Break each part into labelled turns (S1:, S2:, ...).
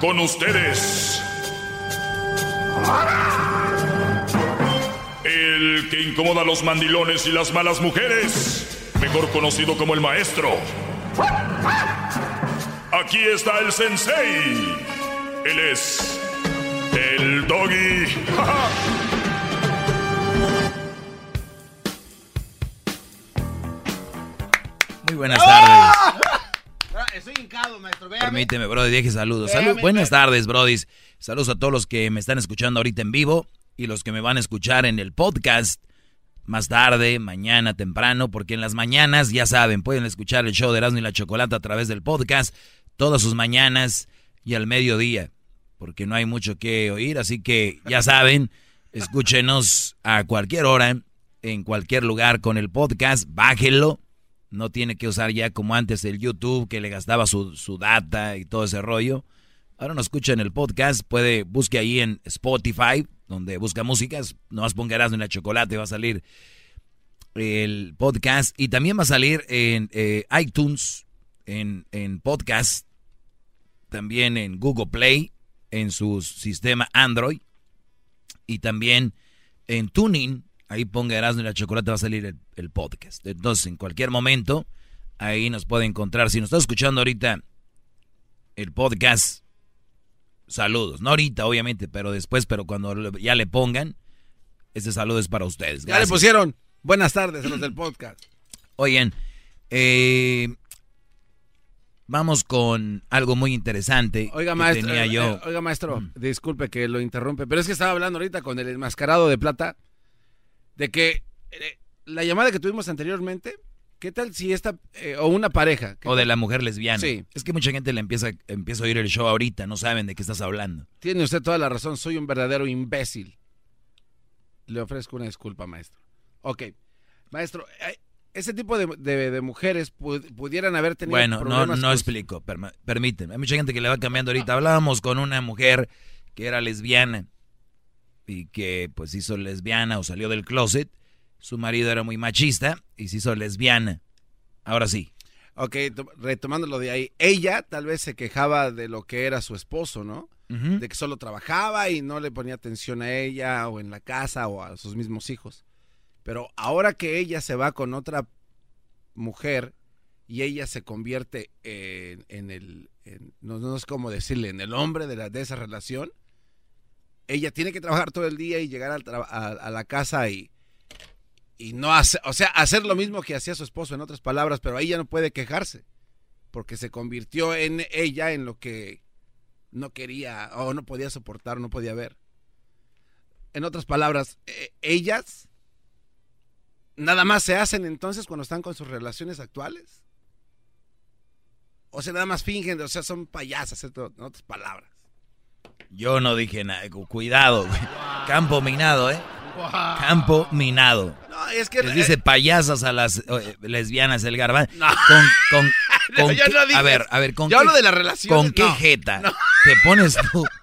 S1: Con ustedes. El que incomoda a los mandilones y las malas mujeres. Mejor conocido como el maestro. Aquí está el sensei. Él es. El doggy.
S2: Muy buenas tardes.
S3: Estoy hincado, maestro. Véame.
S2: Permíteme, Brody, deje saludos. Salud- buenas tardes, Brody. Saludos a todos los que me están escuchando ahorita en vivo y los que me van a escuchar en el podcast más tarde, mañana, temprano, porque en las mañanas, ya saben, pueden escuchar el show de Erasmo y la Chocolata a través del podcast todas sus mañanas y al mediodía, porque no hay mucho que oír, así que ya saben, escúchenos a cualquier hora, en cualquier lugar con el podcast, bájenlo. No tiene que usar ya como antes el YouTube que le gastaba su, su data y todo ese rollo. Ahora nos escucha en el podcast, puede, busque ahí en Spotify, donde busca músicas, nomás ponga Erasmo en la chocolate, va a salir el podcast y también va a salir en eh, iTunes, en, en podcast, también en Google Play, en su sistema Android y también en Tuning, ahí ponga Erasmo y la chocolate va a salir el, el podcast. Entonces, en cualquier momento, ahí nos puede encontrar. Si nos está escuchando ahorita el podcast, saludos. No ahorita, obviamente, pero después, pero cuando ya le pongan, ese saludo es para ustedes.
S3: Ya le pusieron. Buenas tardes a los del podcast.
S2: Oigan, eh, vamos con algo muy interesante
S3: Oiga,
S2: que
S3: maestro.
S2: tenía yo.
S3: eh, oiga, maestro, disculpe que lo interrumpe, pero es que estaba hablando ahorita con el enmascarado de plata de que eh, la llamada que tuvimos anteriormente, ¿qué tal si esta, eh, o una pareja? ¿qué
S2: o de la mujer lesbiana.
S3: Sí.
S2: Es que mucha gente le empieza, empieza a oír el show ahorita, no saben de qué estás hablando.
S3: Tiene usted toda la razón, soy un verdadero imbécil. Le ofrezco una disculpa, maestro. Ok, maestro, eh, ese tipo de, de- de mujeres pu- pudieran haber tenido
S2: Bueno, no,
S3: problemas
S2: no
S3: con-
S2: explico, permíteme. Hay mucha gente que le va cambiando ahorita. Hablábamos con una mujer que era lesbiana y que pues hizo lesbiana o salió del closet. Su marido era muy machista y se hizo lesbiana. Ahora sí.
S3: Ok, to- retomándolo de ahí, ella tal vez se quejaba de lo que era su esposo, ¿no? De que solo trabajaba y no le ponía atención a ella o en la casa o a sus mismos hijos. Pero ahora que ella se va con otra mujer y ella se convierte en, en el, en- no, no es como decirle, en el hombre de, la, de esa relación, ella tiene que trabajar todo el día y llegar a, la casa y, y no hacer, o sea, hacer lo mismo que hacía su esposo, en otras palabras, pero ella no puede quejarse, porque se convirtió en ella en lo que no quería o no podía soportar, no podía ver. En otras palabras, eh, ellas nada más se hacen entonces cuando están con sus relaciones actuales. O sea, nada más fingen, o sea, son payasas, en otras palabras.
S2: Yo no dije nada. Cu- Cuidado, güey. Campo minado, ¿eh? Campo minado.
S3: No, es que...
S2: Les dice payasas a las eh, lesbianas el garbán.
S3: No.
S2: Con, con,
S3: No,
S2: con
S3: yo
S2: qué-
S3: no dije
S2: a ver, a ver, con
S3: Yo
S2: qué,
S3: hablo de las relaciones,
S2: ¿Con qué jeta te pones tú?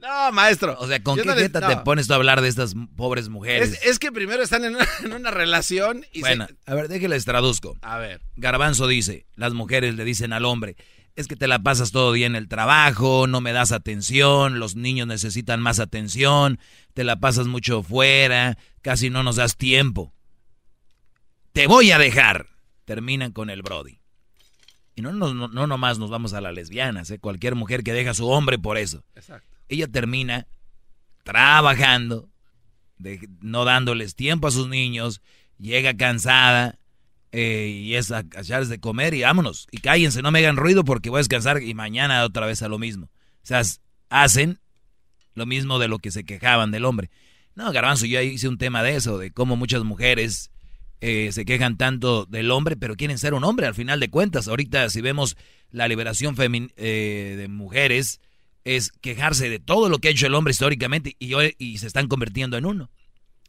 S3: No, maestro.
S2: O sea, ¿con qué jeta te pones tú a hablar de estas pobres mujeres?
S3: Es, es que primero están en una, en una relación y
S2: bueno,
S3: se...
S2: a ver, déjenles traduzco.
S3: A ver.
S2: Garbanzo dice, las mujeres le dicen al hombre, es que te la pasas todo día en el trabajo, no me das atención, los niños necesitan más atención, te la pasas mucho fuera, casi no nos das tiempo. te voy a dejar. Terminan con el Brody. Y no, no, no nomás nos vamos a las lesbianas, ¿eh? cualquier mujer que deja a su hombre por eso. Exacto. Ella termina trabajando, no dándoles tiempo a sus niños, llega cansada eh, y es a, echarles de comer y vámonos. Y cállense, no me hagan ruido porque voy a descansar y mañana otra vez a lo mismo. O sea, hacen lo mismo de lo que se quejaban del hombre. No, Garbanzo, yo hice un tema de eso, de cómo muchas mujeres eh, se quejan tanto del hombre, pero quieren ser un hombre al final de cuentas. Ahorita si vemos la liberación eh, de mujeres, es quejarse de todo lo que ha hecho el hombre históricamente y, y se están convirtiendo en uno.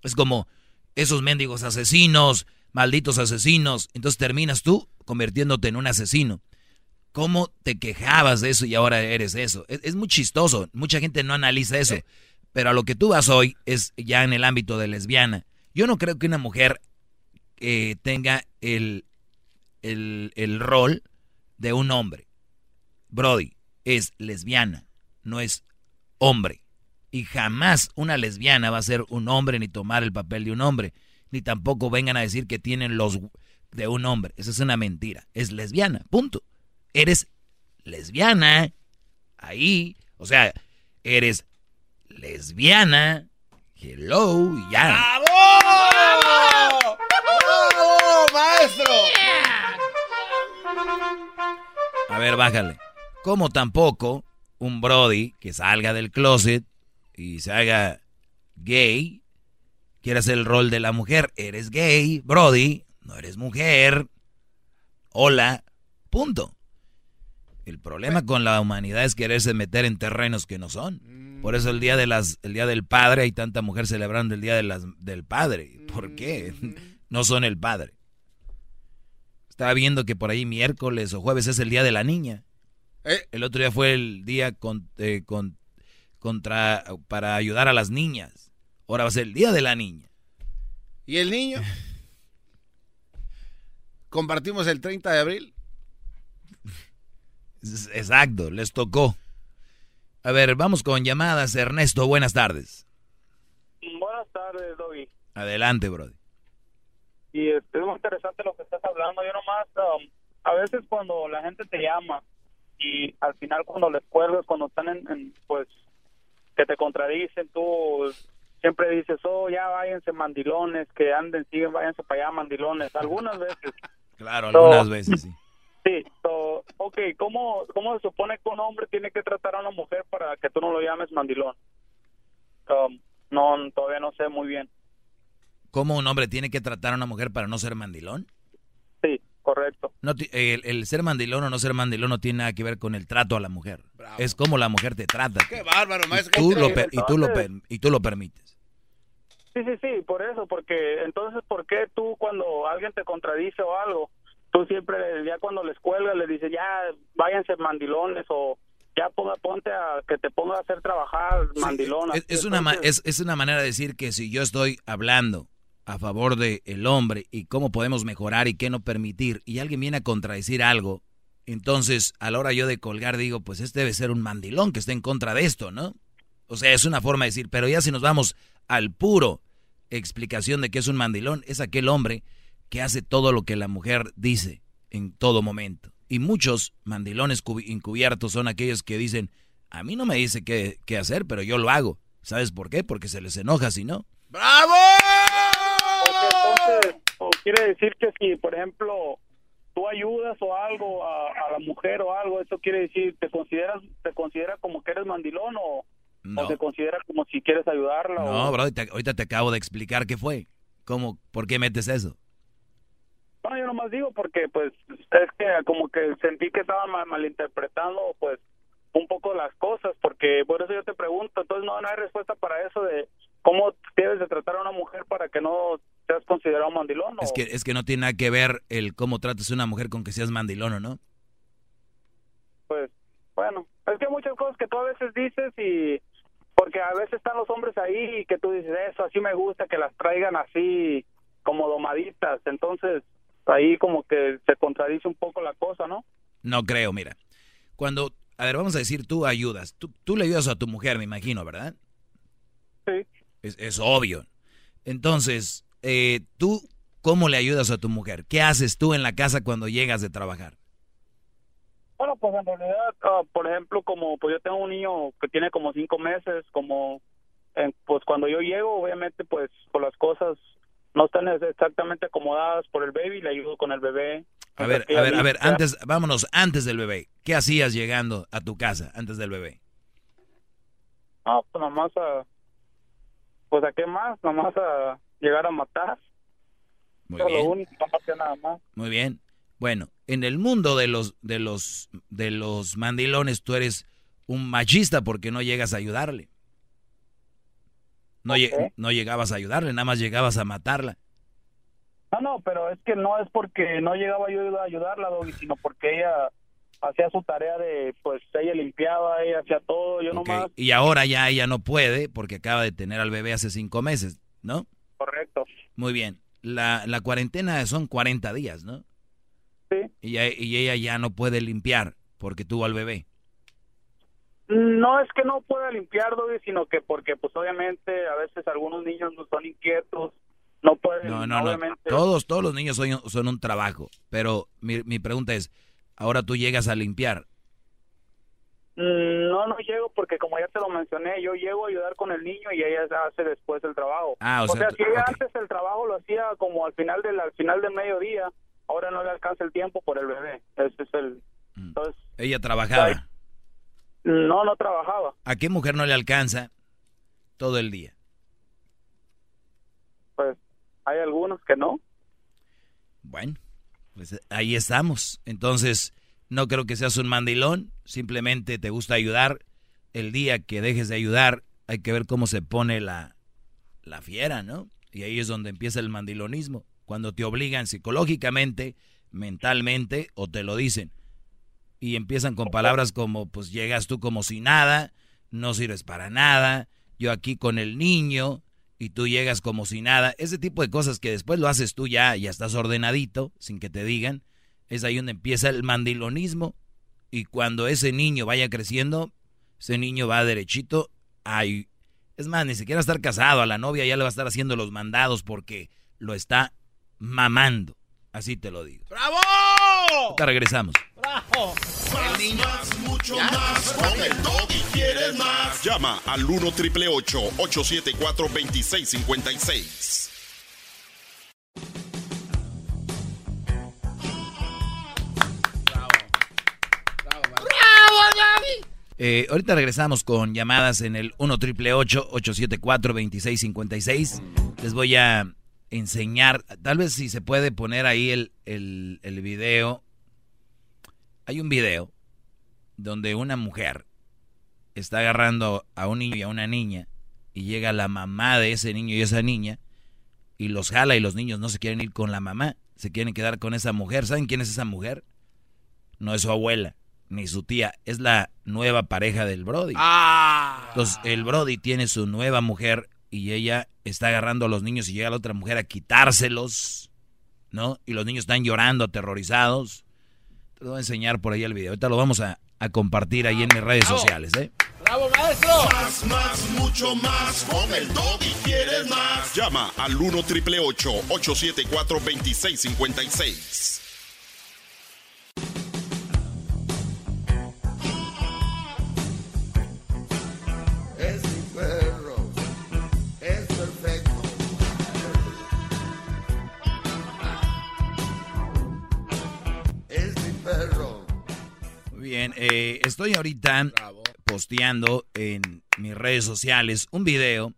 S2: Es como esos mendigos asesinos, malditos asesinos. Entonces terminas tú convirtiéndote en un asesino. ¿Cómo te quejabas de eso y ahora eres eso? Es, muy chistoso. Mucha gente no analiza eso. Pero a lo que tú vas hoy es ya en el ámbito de lesbiana. Yo no creo que una mujer eh, tenga el, el, el rol de un hombre. Brody es lesbiana, no es hombre. Y jamás una lesbiana va a ser un hombre ni tomar el papel de un hombre. Ni tampoco vengan a decir que tienen los de un hombre. Esa es una mentira. Es lesbiana, punto eres lesbiana. Ahí, o sea, eres lesbiana. Hello, ya.
S3: ¡Bravo! ¡Bravo, maestro!
S2: A ver, bájale. Como tampoco un Brody que salga del closet y se haga gay, quiere hacer el rol de la mujer. Eres gay, Brody, no eres mujer. Hola, punto. El problema con la humanidad es quererse meter en terrenos que no son. Por eso el día de las, el día del padre hay tanta mujer celebrando el día de las, del padre. ¿Por qué? No son el padre. Estaba viendo que por ahí miércoles o jueves es el día de la niña. Eh. El otro día fue el día eh, con, contra para ayudar a las niñas. Ahora va a ser el día de la niña.
S3: ¿Y el niño? ¿Compartimos el 30 de abril?
S2: Exacto, les tocó. A ver, vamos con llamadas. Ernesto, buenas tardes.
S4: Buenas tardes, Doggy.
S2: Adelante, Brody.
S4: Y es muy interesante lo que estás hablando. Yo nomás, um, a veces cuando la gente te llama y al final cuando les cuelgas, cuando están en, pues, que te contradicen, tú siempre dices, oh, ya váyanse mandilones, que anden, siguen, váyanse para allá mandilones. Algunas veces.
S2: Claro, algunas veces, sí.
S4: Sí, so, ok, ¿cómo, ¿cómo se supone que un hombre tiene que tratar a una mujer para que tú no lo llames mandilón? Um, no, todavía no sé muy bien.
S2: ¿Cómo un hombre tiene que tratar a una mujer para no ser mandilón?
S4: Sí, correcto.
S2: No, el, ser mandilón o no ser mandilón no tiene nada que ver con el trato a la mujer. Es como la mujer te trata.
S3: Qué bárbaro, maestro.
S2: Y tú, lo, y, tú lo, y tú lo permites.
S4: Sí, sí, sí, por eso, porque entonces, ¿por qué tú cuando alguien te contradice o algo, tú siempre, ya cuando les cuelgas, le dices, ya váyanse mandilones o ya ponga, ponte a que te ponga a hacer trabajar mandilones.
S2: es, una, es, es, una manera de decir que si yo estoy hablando a favor del el hombre y cómo podemos mejorar y qué no permitir, y alguien viene a contradecir algo, entonces a la hora yo de colgar digo, pues este debe ser un mandilón que esté en contra de esto, ¿no? O sea, es una forma de decir, pero ya si nos vamos al puro explicación de que es un mandilón, es aquel hombre que hace todo lo que la mujer dice en todo momento. Y muchos mandilones encubiertos son aquellos que dicen, a mí no me dice qué, hacer, pero yo lo hago. ¿Sabes por qué? Porque se les enoja si no.
S3: ¡Bravo!
S4: Entonces, quiere decir que si, por ejemplo, tú ayudas o algo a, la mujer o algo, eso quiere decir, ¿te consideras te considera como que eres mandilón o, te considera como si quieres ayudarla?
S2: No, bro, ahorita te acabo de explicar qué fue. ¿Cómo? ¿Por qué metes eso?
S4: No, yo nomás digo porque pues es que como que sentí que estaba mal, malinterpretando pues un poco las cosas, porque por eso yo te pregunto, entonces no, hay respuesta para eso de cómo debes de tratar a una mujer para que no seas considerado mandilón.
S2: Es que es que no tiene nada que ver el cómo tratas a una mujer con que seas mandilón o no.
S4: Pues bueno, es que hay muchas cosas que tú a veces dices y porque a veces están los hombres ahí y que tú dices eso, así me gusta que las traigan así como domaditas, entonces ahí como que se contradice un poco la cosa, ¿no?
S2: No creo, mira. Cuando, a ver, vamos a decir, tú ayudas. Tú, tú le ayudas a tu mujer, me imagino, ¿verdad?
S4: Sí.
S2: Es, obvio. Entonces, eh, tú ¿cómo le ayudas a tu mujer? ¿Qué haces tú en la casa cuando llegas de trabajar?
S4: Bueno, pues en realidad, ah, por ejemplo, como pues yo tengo un niño que tiene como cinco meses, como pues cuando yo llego, obviamente, pues por las cosas no están exactamente acomodadas por el baby, le ayudo con el bebé.
S2: A ver, a ver, a ver, antes, vámonos, antes del bebé. ¿Qué hacías llegando a tu casa antes del bebé?
S4: Ah, pues nomás a, pues a qué más, nomás a llegar a matar.
S2: Muy bien. nada más. Muy bien. Bueno, en el mundo de los de los de los mandilones tú eres un machista porque no llegas a ayudarle. No, no llegabas a ayudarle, nada más llegabas a matarla.
S4: No, no, pero es que no es porque no llegaba yo a ayudarla, Doggy, sino porque ella hacía su tarea de, pues ella limpiaba, ella hacía todo, yo nomás.
S2: Y ahora ya ella no puede porque acaba de tener al bebé hace cinco meses, ¿no?
S4: Correcto.
S2: Muy bien. La, la cuarentena son 40 días, ¿no? Y, y ella ya no puede limpiar porque tuvo al bebé.
S4: No es que no pueda limpiar, Doggy, sino que porque, pues obviamente, a veces algunos niños no son inquietos, no pueden. No, no, no.
S2: Todos, todos los niños son, son un trabajo. Pero mi, mi pregunta es: ahora tú llegas a limpiar.
S4: Mm, no, no llego porque, como ya te lo mencioné, yo llego a ayudar con el niño y ella hace después el trabajo.
S2: Ah, o,
S4: sea, si ella antes el trabajo lo hacía como al final del al final del mediodía, ahora no le alcanza el tiempo por el bebé. Ese es el.
S2: Mm. Entonces, ella trabajaba.
S4: No, no trabajaba.
S2: ¿A qué mujer no le alcanza todo el día?
S4: Pues hay algunos que no.
S2: Bueno, pues ahí estamos. Entonces, no creo que seas un mandilón, simplemente te gusta ayudar. El día que dejes de ayudar, hay que ver cómo se pone la, la fiera, ¿no? Y ahí es donde empieza el mandilonismo. Cuando te obligan psicológicamente, mentalmente, o te lo dicen. Y empiezan con palabras como, pues llegas tú como si nada, no sirves para nada, yo aquí con el niño y tú llegas como si nada. Ese tipo de cosas que después lo haces tú ya, ya estás ordenadito, sin que te digan, es ahí donde empieza el mandilonismo. Y cuando ese niño vaya creciendo, ese niño va derechito ay, Es más, ni siquiera estar casado, a la novia ya le va a estar haciendo los mandados porque lo está mamando. Así te lo digo.
S3: ¡Bravo!
S2: Te regresamos.
S5: ¡Bravo! Más, mucho más. Con el y quieres más. Llama al 1 triple 874 2656.
S2: Eh, ahorita regresamos con llamadas en el 1 triple 874 2656. Les voy a enseñar, tal vez si se puede poner ahí el, el, el video. Hay un video donde una mujer está agarrando a un niño y a una niña y llega la mamá de ese niño y esa niña y los jala y los niños no se quieren ir con la mamá, se quieren quedar con esa mujer. ¿Saben quién es esa mujer? No es su abuela ni su tía, es la nueva pareja del Brody.
S3: Ah.
S2: Entonces el Brody tiene su nueva mujer y ella está agarrando a los niños y llega la otra mujer a quitárselos, ¿no? Y los niños están llorando, aterrorizados. Te lo voy a enseñar por ahí el video. Ahorita lo vamos a, compartir ahí en mis redes sociales, ¿eh?
S5: ¡Bravo, maestro! Más, más, mucho más. Con el y quieres más. Llama al 1 triple 874 2656.
S2: Bien, eh, estoy ahorita posteando en mis redes sociales un video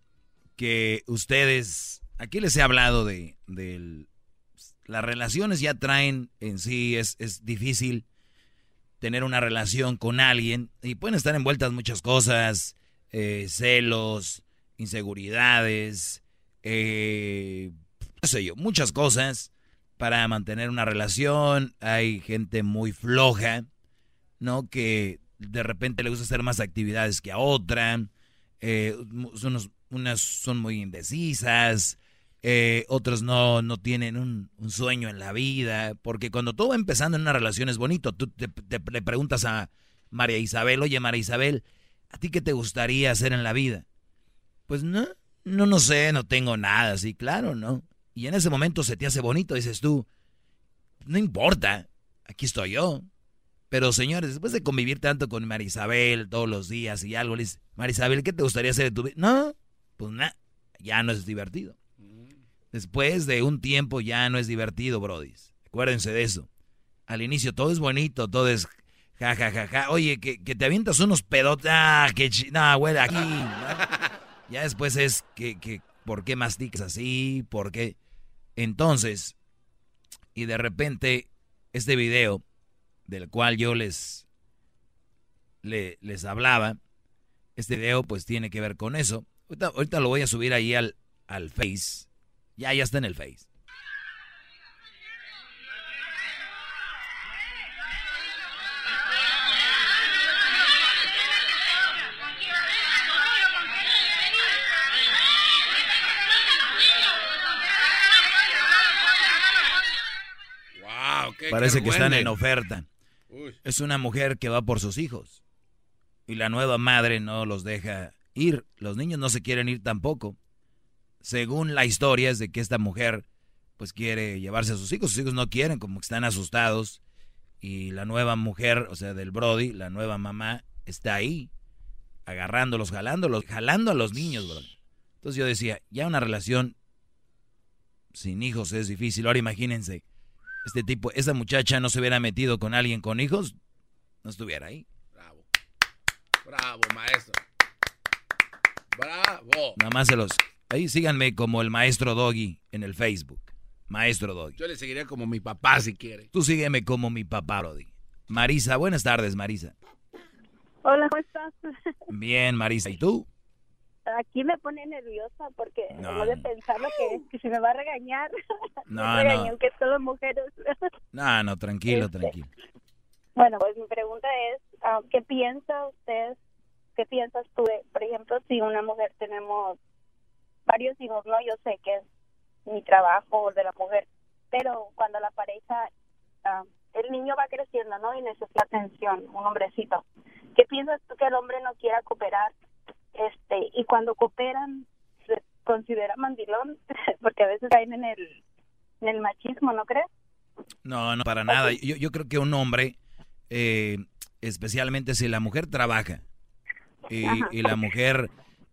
S2: que ustedes, aquí les he hablado de, las relaciones ya traen en sí, es, es difícil tener una relación con alguien y pueden estar envueltas muchas cosas, eh, celos, inseguridades, eh, no sé yo, muchas cosas para mantener una relación. Hay gente muy floja ¿no? Que de repente le gusta hacer más actividades que a otra, eh, unas son muy indecisas, eh, otros no, no tienen un, sueño en la vida, porque cuando todo va empezando en una relación es bonito, tú te, le preguntas a María Isabel, oye María Isabel, ¿a ti qué te gustaría hacer en la vida? Pues no, no, no sé, no tengo nada, sí, claro, ¿no? Y en ese momento se te hace bonito, dices tú, no importa, aquí estoy yo. Pero señores, después de convivir tanto con Marisabel todos los días y algo, le dices, Marisabel, ¿qué te gustaría hacer de tu vida? No, pues nada, ya no es divertido. Después de un tiempo ya no es divertido, Brody. Acuérdense de eso. Al inicio todo es bonito, todo es ja, ja, ja, ja. Oye, que, te avientas unos pedotes. Ah, que no, güey, aquí. ya después es que, que, ¿por qué masticas así? ¿Por qué? Entonces, y de repente, este video del cual yo les, les hablaba, este video pues tiene que ver con eso. Ahorita, lo voy a subir ahí al, al Face. Ya, ya está en el Face. Parece que están en oferta. Es una mujer que va por sus hijos. Y la nueva madre no los deja ir. Los niños no se quieren ir tampoco. Según la historia es de que esta mujer pues quiere llevarse a sus hijos. Sus hijos no quieren, como que están asustados. Y la nueva mujer, o sea, del Brody, la nueva mamá, está ahí, agarrándolos, jalándolos, jalando a los niños, bro. Entonces yo decía, ya una relación sin hijos es difícil. Ahora imagínense, este tipo, esa muchacha no se hubiera metido con alguien con hijos, no estuviera ahí.
S3: Bravo. Bravo, maestro. Bravo.
S2: Nada más se los. Ahí síganme como el maestro Doggy en el Facebook. Maestro Doggy.
S3: Yo le seguiría como mi papá si quiere.
S2: Tú sígueme como mi papá, Brody. Marisa, buenas tardes, Marisa.
S6: Hola, ¿cómo estás?
S2: Bien, Marisa. ¿Y tú?
S6: Aquí me pone nerviosa porque no, de pensar lo que, que se me va a regañar.
S2: No, no.
S6: que mujeres.
S2: no, no, tranquilo, este, tranquilo.
S6: Bueno, pues mi pregunta es, ah, ¿qué piensa usted, qué piensas tú de, por ejemplo, si una mujer tenemos varios hijos, no? Yo sé que es mi trabajo de la mujer, pero cuando la pareja, ah, el niño va creciendo, ¿no? Y necesita atención, un hombrecito. ¿Qué piensas tú que el hombre no quiera cooperar este y cuando cooperan se considera mandilón porque a veces caen en el en el machismo no crees
S2: no no para nada. Yo, yo creo que un hombre eh, especialmente si la mujer trabaja y, la mujer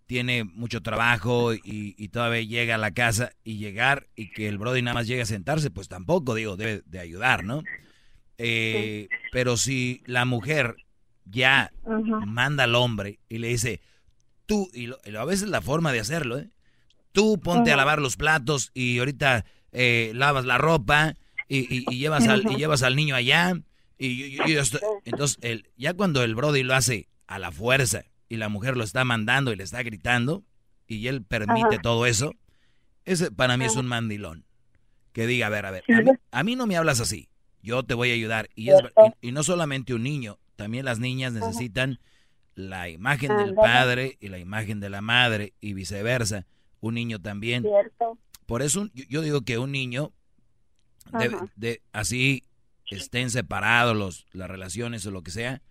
S2: tiene mucho trabajo y, todavía llega a la casa y llegar y que el brody nada más llegue a sentarse, pues tampoco, digo, debe de ayudar, ¿no? Eh, pero si la mujer ya manda al hombre y le dice, tú, y, a veces la forma de hacerlo, ¿eh? Tú ponte a lavar los platos y ahorita eh, lavas la ropa y, llevas al, y llevas al niño allá. Y entonces, el, ya cuando el Brody lo hace a la fuerza y la mujer lo está mandando y le está gritando y él permite todo eso, ese para mí es un mandilón. Que diga, a ver, a ver, a mí, no me hablas así, yo te voy a ayudar. Y, y no solamente un niño, también las niñas necesitan la imagen del padre y la imagen de la madre y viceversa. Un niño también. Por eso yo, digo que un niño, de, así estén separados los, las relaciones o lo que sea,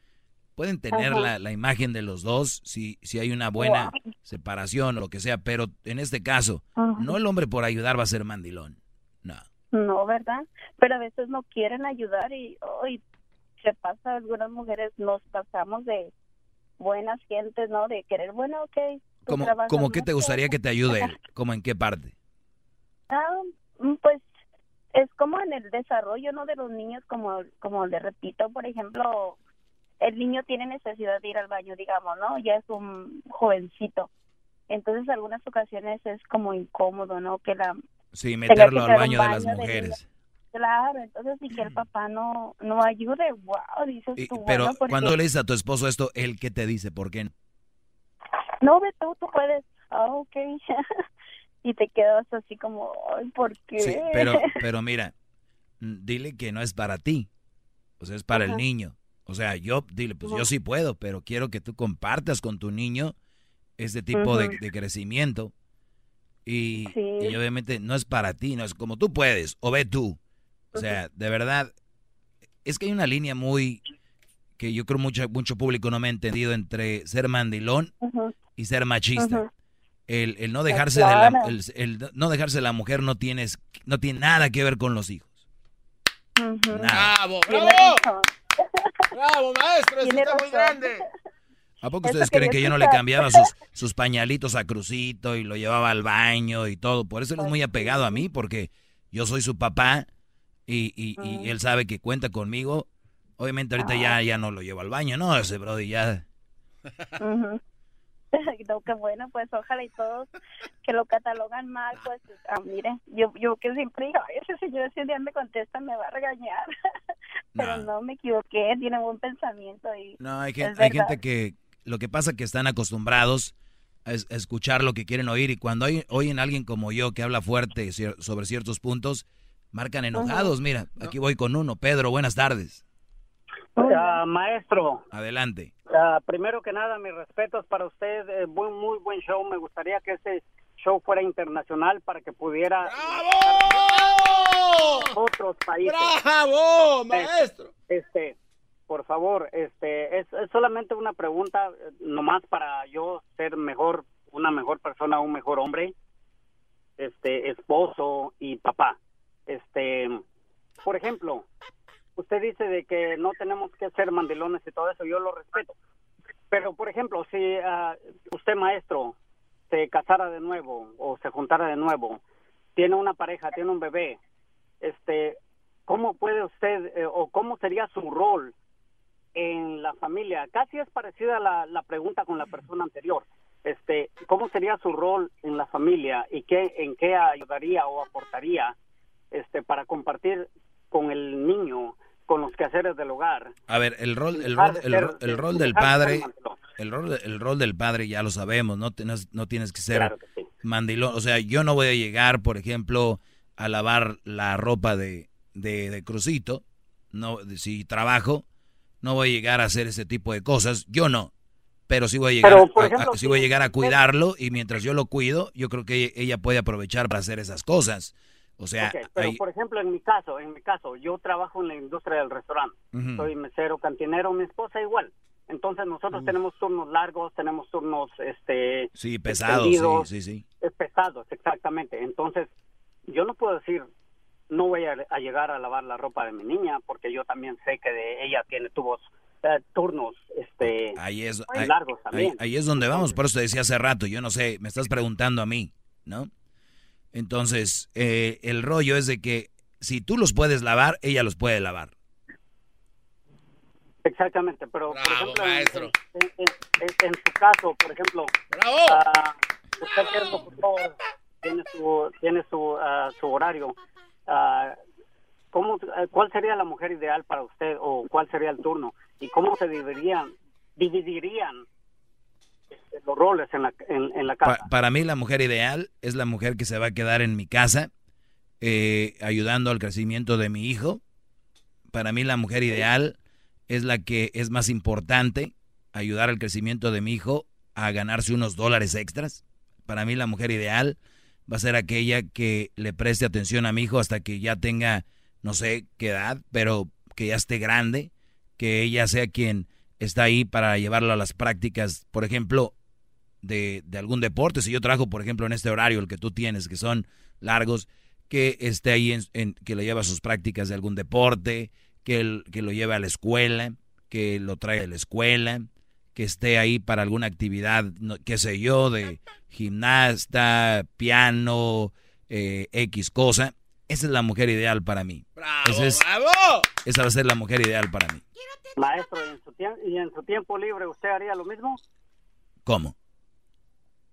S2: pueden tener la, la, imagen de los dos si, si hay una buena separación o lo que sea, pero en este caso, no el hombre por ayudar va a ser mandilón, no.
S6: No, ¿verdad? Pero a veces no quieren ayudar y hoy se pasa, algunas mujeres nos pasamos de buenas gentes, ¿no? De querer, bueno, ok.
S2: ¿Cómo, como qué te gustaría que te ayude ¿Cómo en qué parte?
S6: Ah, mm, pues es como en el desarrollo, ¿no? De los niños, como, como le repito, por ejemplo, el niño tiene necesidad de ir al baño, digamos, ¿no? Ya es un jovencito. Entonces, en algunas ocasiones es como incómodo, ¿no? Que la...
S2: Sí, meterlo al baño, de las mujeres.
S6: Claro, entonces si que el papá no, no ayude, wow, dices tú.
S2: Pero cuando le dices a tu esposo esto, ¿él qué te dice? ¿Por qué?
S6: No, ve tú, tú puedes. Ah, ok. y te quedas así como, ¿por qué?
S2: Sí, pero, pero mira, dile que no es para ti, o sea, es para el niño. O sea, yo, dile, pues yo sí puedo, pero quiero que tú compartas con tu niño ese tipo de, crecimiento. Y, y, obviamente no es para ti, no es como tú puedes, o ve tú. O sea, de verdad, es que hay una línea muy que yo creo mucho, mucho público no me ha entendido entre ser mandilón y ser machista. el, el no dejarse de la, el, no dejarse la mujer no tienes, no tiene nada que ver con los hijos.
S3: Bravo, bravo. Bravo, maestro, eso está muy grande.
S2: ¿A poco ustedes creen que yo no le cambiaba sus, sus pañalitos a Crucito y lo llevaba al baño y todo? Por eso él es muy apegado a mí, porque yo soy su papá y, y, y él sabe que cuenta conmigo. Obviamente ahorita ya, ah. ya no lo llevo al baño, ¿no? Ese Brody ya...
S7: no, qué bueno, pues ojalá y todos que lo catalogan mal, pues ah, mire, yo, yo que siempre digo, ese señor si un día me contesta me va a regañar, pero no. me equivoqué, tiene buen pensamiento y...
S2: No, hay, gente, hay gente que, lo que pasa es que están acostumbrados a, escuchar lo que quieren oír y cuando hay, oyen a alguien como yo que habla fuerte sobre ciertos puntos, marcan enojados. Mira, aquí voy con uno. Pedro, buenas tardes.
S8: Uh, maestro.
S2: Adelante.
S8: Uh, primero que nada, mis respetos para usted. Eh, muy, muy buen show. Me gustaría que ese show fuera internacional para que pudiera...
S3: ¡Bravo!
S8: Otros países.
S3: ¡Bravo, maestro!
S8: Este, por favor, este, es, solamente una pregunta, eh, nomás para yo ser mejor, una mejor persona, un mejor hombre, este, esposo y papá. Este, por ejemplo, usted dice de que no tenemos que ser mandilones y todo eso, yo lo respeto. Pero, por ejemplo, si ah, usted, maestro, se casara de nuevo o se juntara de nuevo, tiene una pareja, tiene un bebé, este, ¿cómo puede usted eh, o cómo sería su rol en la familia? Casi es parecida la, la pregunta con la persona anterior. Este, ¿cómo sería su rol en la familia y qué en qué ayudaría o aportaría este para compartir con el niño con los quehaceres del hogar?
S2: A ver, el rol el rol, el, rol del padre el rol, el rol del padre ya lo sabemos, no, no, tienes que ser mandilón. O sea, yo no voy a llegar, por ejemplo, a lavar la ropa de, de, Crucito. No, si trabajo, no voy a llegar a hacer ese tipo de cosas. Yo no. Pero sí voy a llegar, a, sí voy a, llegar a cuidarlo y mientras yo lo cuido, yo creo que ella puede aprovechar para hacer esas cosas. O sea,
S8: pero por ejemplo, en mi caso, en mi caso, yo trabajo en la industria del restaurante. Soy mesero, cantinero, mi esposa igual. Entonces nosotros tenemos turnos largos, tenemos turnos este
S2: sí pesados, sí, sí,
S8: sí. Pesados, exactamente. Entonces yo no puedo decir no voy a, llegar a lavar la ropa de mi niña porque yo también sé que de ella tiene tubos eh, turnos este
S2: ahí es, largos también. Ahí, es donde vamos, por eso te decía hace rato, yo no sé, me estás preguntando a mí, ¿no? Entonces, eh, el rollo es de que si tú los puedes lavar, ella los puede lavar.
S8: Exactamente, pero por ejemplo, en, su caso, por ejemplo,
S3: uh,
S8: usted tiene su, tiene su, ah, su horario. Uh, ¿cómo, ¿Cuál sería la mujer ideal para usted o cuál sería el turno? ¿Y cómo se dividirían, dividirían los roles en la, en, la casa?
S2: para mí la mujer ideal es la mujer que se va a quedar en mi casa eh, ayudando al crecimiento de mi hijo. Para mí la mujer ideal es la que es más importante, ayudar al crecimiento de mi hijo a ganarse unos dólares extras. Para mí la mujer ideal va a ser aquella que le preste atención a mi hijo hasta que ya tenga, no sé qué edad, pero que ya esté grande, que ella sea quien está ahí para llevarlo a las prácticas, por ejemplo, de, algún deporte. Si yo trabajo, por ejemplo, en este horario, el que tú tienes, que son largos, que esté ahí, en, que le lleva a sus prácticas de algún deporte, que, que lo lleve a la escuela, que lo traiga a la escuela, que esté ahí para alguna actividad, qué sé yo, de gimnasta, piano, eh, X cosa. Esa es la mujer ideal para mí.
S3: ¡Bravo,
S2: esa,
S3: bravo!
S2: esa va a ser la mujer ideal para mí.
S8: Maestro, ¿y en, su tiempo libre usted haría lo mismo?
S2: ¿Cómo?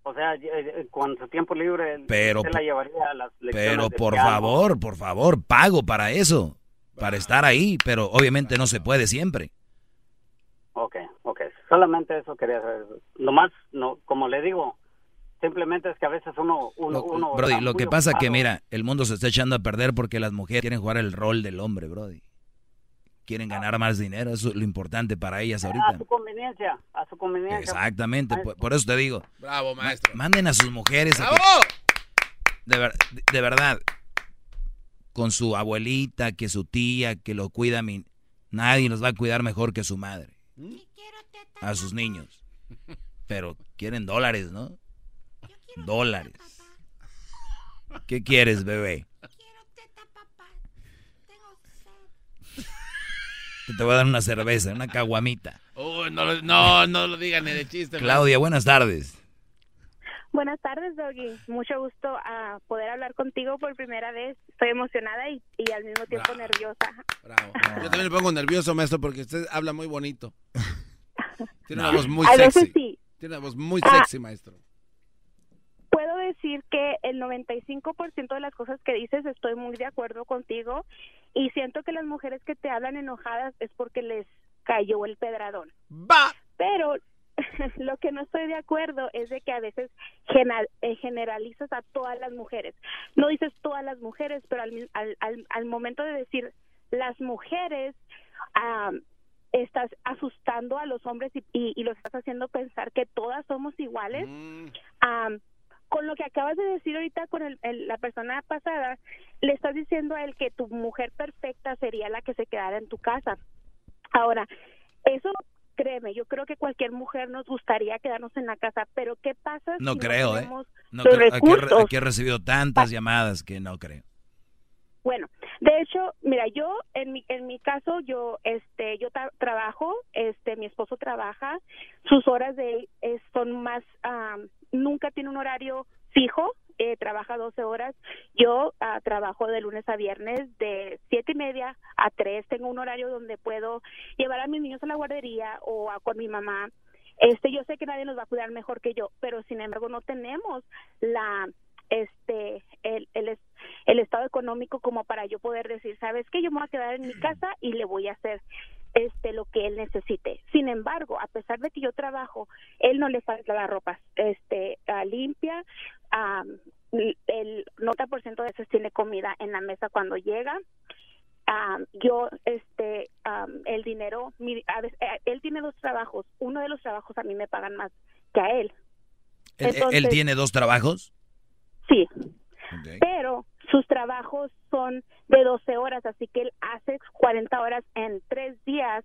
S8: O sea, eh, eh, con su tiempo libre
S2: pero,
S8: usted la llevaría a las lecciones
S2: Pero por favor, por favor, pago para eso para estar ahí, pero obviamente no se puede siempre.
S8: Ok, ok. Solamente eso quería saber. Nomás, no, como le digo, simplemente es que a veces uno... uno, uno
S2: brody, lo que pasa es que, mira, el mundo se está echando a perder porque las mujeres quieren jugar el rol del hombre, Brody. Quieren ganar más dinero, eso es lo importante para ellas ahorita.
S8: A su conveniencia, a su conveniencia.
S2: Exactamente, por, eso te digo.
S3: Bravo, maestro.
S2: Manden a sus mujeres.
S3: ¡Bravo!
S2: de, de verdad, con su abuelita, que su tía, que lo cuida. Mi... Nadie nos va a cuidar mejor que su madre. A sus niños. Pero quieren dólares, ¿no? Dólares. ¿Qué quieres, bebé? Te voy a dar una cerveza, una caguamita.
S3: Uy, no, no, no lo digan ni de chiste.
S2: Claudia, buenas tardes.
S7: Buenas tardes, Doggy. Mucho gusto a poder hablar contigo por primera vez. Estoy emocionada y, y al mismo tiempo nerviosa.
S3: Bravo. Yo también me pongo nervioso, maestro, porque usted habla muy bonito. Tiene una voz muy sexy.
S7: sí.
S3: Tiene una voz muy sexy, maestro.
S7: Puedo decir que el 95% de las cosas que dices estoy muy de acuerdo contigo y siento que las mujeres que te hablan enojadas es porque les cayó el pedradón.
S3: Va.
S7: Pero lo que no estoy de acuerdo es de que a veces eh, generalizas a todas las mujeres. No dices todas las mujeres, pero al, al, al momento de decir las mujeres, estás asustando a los hombres y, y, los estás haciendo pensar que todas somos iguales.
S3: Mm.
S7: Con lo que acabas de decir ahorita con el, la persona pasada, le estás diciendo a él que tu mujer perfecta sería la que se quedara en tu casa. Ahora, eso créeme, yo creo que cualquier mujer nos gustaría quedarnos en la casa, pero ¿qué pasa
S2: no
S7: si
S2: creo,
S7: no
S2: ¿eh? no
S7: los
S2: creo. Aquí he recibido tantas llamadas que no creo.
S7: Bueno, de hecho, mira, yo en mi en mi caso yo este yo tra- trabajo, este mi esposo trabaja, sus horas de son más am, nunca tiene un horario fijo, eh, trabaja 12 horas. Yo ah, trabajo de lunes a viernes de siete y media a 3. Tengo un horario donde puedo llevar a mis niños a la guardería o a, con mi mamá. Este, yo sé que nadie nos va a cuidar mejor que yo, pero sin embargo no tenemos la este el, el, es- el estado económico como para yo poder decir, sabes que yo me voy a quedar en mi casa y le voy a hacer este lo que él necesite. Sin embargo, a pesar de que yo trabajo, él no le falta la ropa este limpia, am, el 90% de veces tiene comida en la mesa cuando llega. Yo este el dinero mi- a veces, eh, él tiene dos trabajos uno de los trabajos a mí me pagan más que a él
S2: ¿Él, él
S7: Entonces-
S2: tiene dos trabajos?
S7: Sí pero sus trabajos son de 12 horas, así que él hace 40 horas en tres días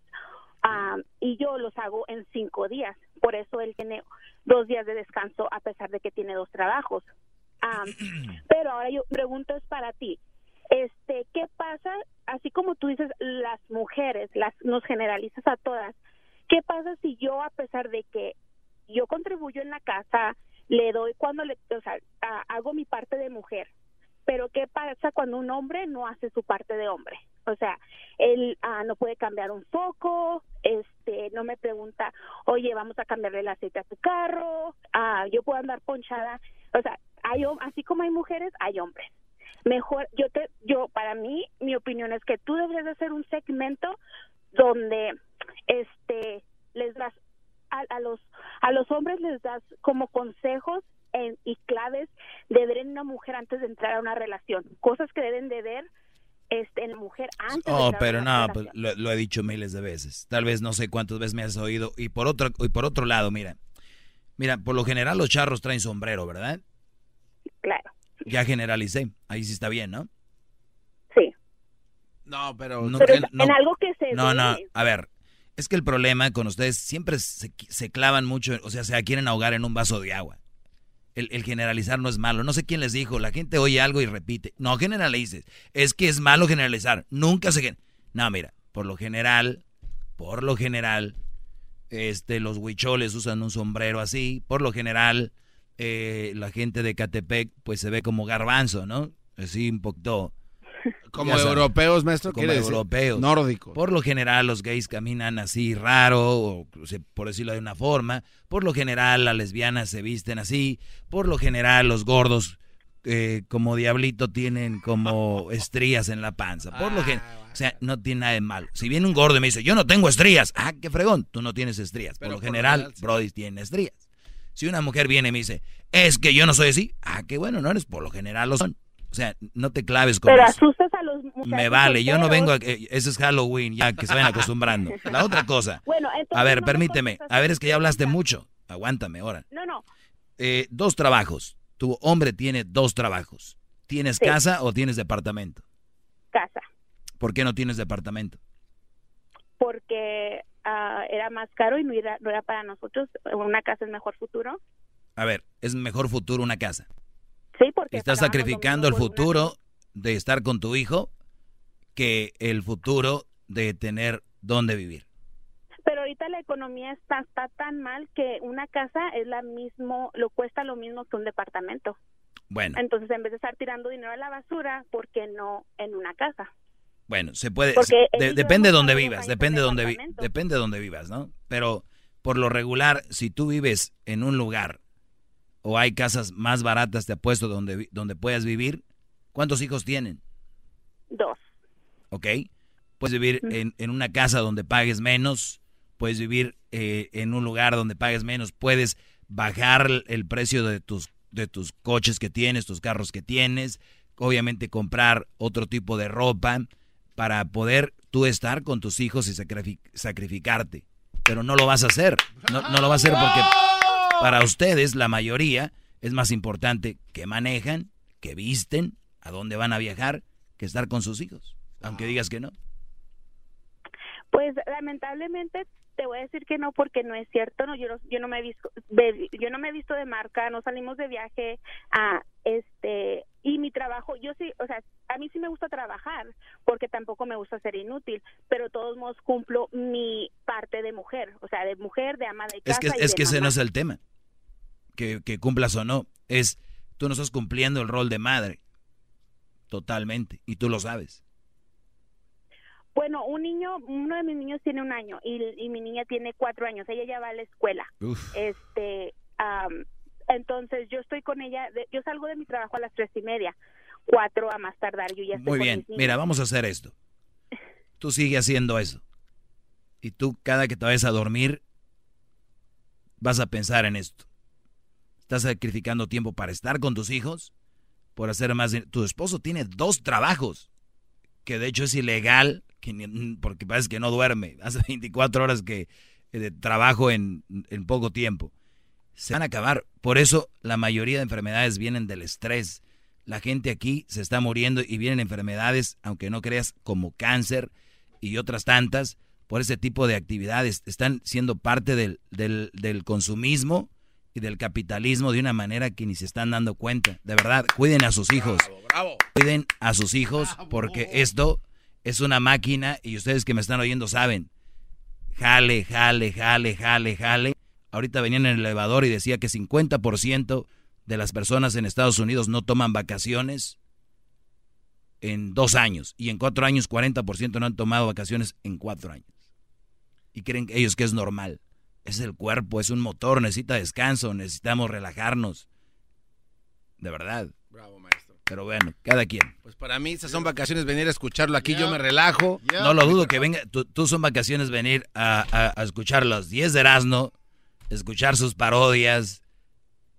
S7: am, y yo los hago en cinco días. Por eso él tiene dos días de descanso a pesar de que tiene dos trabajos. Am, pero ahora yo pregunto es para ti. Este, ¿qué pasa? Así como tú dices, las mujeres, las nos generalizas a todas. ¿Qué pasa si yo a pesar de que yo contribuyo en la casa, le doy cuando le, o sea, hago mi parte de mujer, pero qué pasa cuando un hombre no hace su parte de hombre? O sea, él ah, no puede cambiar un foco, este, no me pregunta, oye, vamos a cambiarle el aceite a tu carro, ah, yo puedo andar ponchada, o sea, hay así como hay mujeres, hay hombres. Mejor, yo te, yo, para mí, mi opinión es que tú deberías de hacer un segmento donde, este, les das a, a los a los hombres les das como consejos en- y claves de ver en una mujer antes de entrar a una relación, cosas que deben de ver este, en la mujer antes de
S2: Oh,
S7: entrar a
S2: pero
S7: una
S2: no, pues, lo, lo he dicho miles de veces. Tal vez no sé cuántas veces me has oído. Y por otro, y por otro lado, mira, mira, por lo general los charros traen sombrero, ¿verdad?
S7: Claro,
S2: Ya generalicé. Ahí sí está bien, ¿no?
S7: sí.
S3: No, pero...
S2: No,
S7: Pero
S2: que-
S7: en,
S2: no-
S7: en algo que se
S2: No,
S7: ve,
S2: no, a ver, es que el problema con ustedes siempre se, clavan mucho, o sea, se quieren ahogar en un vaso de agua. El, generalizar no es malo. No sé quién les dijo, la gente oye algo y repite. No generalices. Es que es malo generalizar. Nunca se... No, mira, por lo general, por lo general, este, los huicholes usan un sombrero así. Por lo general, eh, la gente de Catepec, pues se ve como garbanzo, ¿no? Así un.
S3: Como europeos, maestro,
S2: Como europeos.
S3: nórdicos.
S2: Por lo general los gays caminan así raro, o, por decirlo de una forma. Por lo general las lesbianas se visten así. Por lo general los gordos eh, como diablito tienen como estrías en la panza. Por lo que, o sea, no tiene nada de malo. Si viene un gordo y me dice, yo no tengo estrías. Ah, qué fregón, tú no tienes estrías. Por
S3: Pero
S2: lo
S3: por lo
S2: general,
S3: general, sí.
S2: Brody tiene estrías. Si una mujer viene y me dice, es que yo no soy así. Ah, qué bueno, no eres. Por lo general lo son. O sea, no te claves con
S7: pero
S2: eso.
S7: asustas a los muchachos
S2: Me vale, yo no vengo a... que- Ese es Halloween, ya que se vayan acostumbrando. La otra cosa.
S7: Bueno, entonces
S2: A ver,
S7: no
S2: permíteme. A ver, es que ya hablaste mucho. Aguántame ahora.
S7: No, no,
S2: Eh, dos trabajos. Tu hombre tiene dos trabajos. ¿Tienes
S7: Sí.
S2: casa o tienes departamento?
S7: casa,
S2: ¿Por qué no tienes departamento?
S7: porque ah, era más caro y no era, no era para nosotros. Una casa es mejor futuro.
S2: A ver, ¿es mejor futuro una casa?
S7: Sí, porque...
S2: Estás sacrificando el futuro de estar con tu hijo que el futuro de tener dónde vivir.
S7: Pero ahorita la economía está, está tan mal que una casa es la mismo, lo cuesta lo mismo que un departamento.
S2: Bueno.
S7: Entonces, en vez de estar tirando dinero a la basura, ¿por qué no en una casa?
S2: Bueno, se puede. depende de dónde vivas, depende de dónde, depende de dónde vivas, ¿no? Pero por lo regular, si tú vives en un lugar o hay casas más baratas, te apuesto, donde, donde puedas vivir, ¿cuántos hijos tienen?
S7: Dos.
S2: ¿Ok? Puedes vivir en, en, una casa donde pagues menos, puedes vivir eh, en un lugar donde pagues menos, puedes bajar el precio de tus, de tus coches que tienes, tus carros que tienes, obviamente comprar otro tipo de ropa para poder tú estar con tus hijos y sacrificarte. Pero no lo vas a hacer. No, lo vas a hacer porque para ustedes, la mayoría, es más importante que manejan, que visten, a dónde van a viajar, que estar con sus hijos. Aunque digas que no.
S7: Pues lamentablemente te voy a decir que no porque no es cierto no yo no, yo no me he visto yo no me he visto de marca no salimos de viaje a este y mi trabajo yo sí o sea a mí sí me gusta trabajar porque tampoco me gusta ser inútil pero todos modos cumplo mi parte de mujer o sea de mujer de ama de casa
S2: es que es que ese no es el tema que, que cumplas o no es tú no estás cumpliendo el rol de madre totalmente y tú lo sabes
S7: bueno, un niño, uno de mis niños tiene un año y, mi niña tiene cuatro años. Ella ya va a la escuela. Este, entonces yo estoy con ella. yo salgo de mi trabajo a las tres y media, cuatro a más tardar. Yo ya estoy
S2: Muy bien. Mira, vamos a hacer esto. Tú sigue haciendo eso. Y tú cada que te vayas a dormir vas a pensar en esto. Estás sacrificando tiempo para estar con tus hijos, por hacer más. Tu esposo tiene dos trabajos, que de hecho es ilegal porque parece que no duerme, hace 24 horas que eh, trabajo en, en poco tiempo. Se van a acabar. Por eso la mayoría de enfermedades vienen del estrés. La gente aquí se está muriendo y vienen enfermedades, aunque no creas, como cáncer y otras tantas, por ese tipo de actividades. Están siendo parte del, del, del consumismo y del capitalismo de una manera que ni se están dando cuenta. De verdad, cuiden a sus hijos. Cuiden a sus hijos porque esto es una máquina y ustedes que me están oyendo saben. Jale, jale, jale, jale, jale. Ahorita venían en el elevador y decía que 50% de las personas en Estados Unidos no toman vacaciones en dos años. Y en cuatro años 40% no han tomado vacaciones en cuatro años. Y creen ellos que es normal. Es el cuerpo, es un motor, necesita descanso, necesitamos relajarnos. De verdad. Bravo, pero bueno, cada quien.
S3: Pues para mí esas son vacaciones venir a escucharlo aquí, yo me relajo.
S2: No lo dudo que venga, tú, son vacaciones venir a, escuchar los 10 de Erasmo, escuchar sus parodias,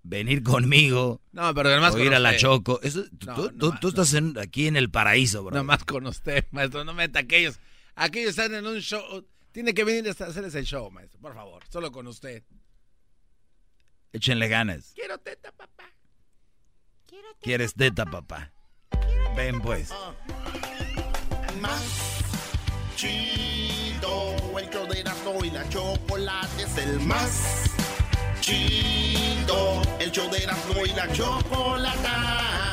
S2: venir conmigo.
S3: No, pero además
S2: ir a la Choco. tú, estás aquí en el paraíso, bro.
S3: Nada más con usted, maestro, no meta aquellos. Aquellos están en un show. Tiene que venir a hacerles el show, maestro, por favor, solo con usted.
S2: Échenle ganas.
S3: Quiero teta, papá.
S2: ¿Quieres teta, papá? Ven pues.
S5: Más chido, el show de Erasmo y la chocolate es el más chido. El show de Erasmo y la chocolate.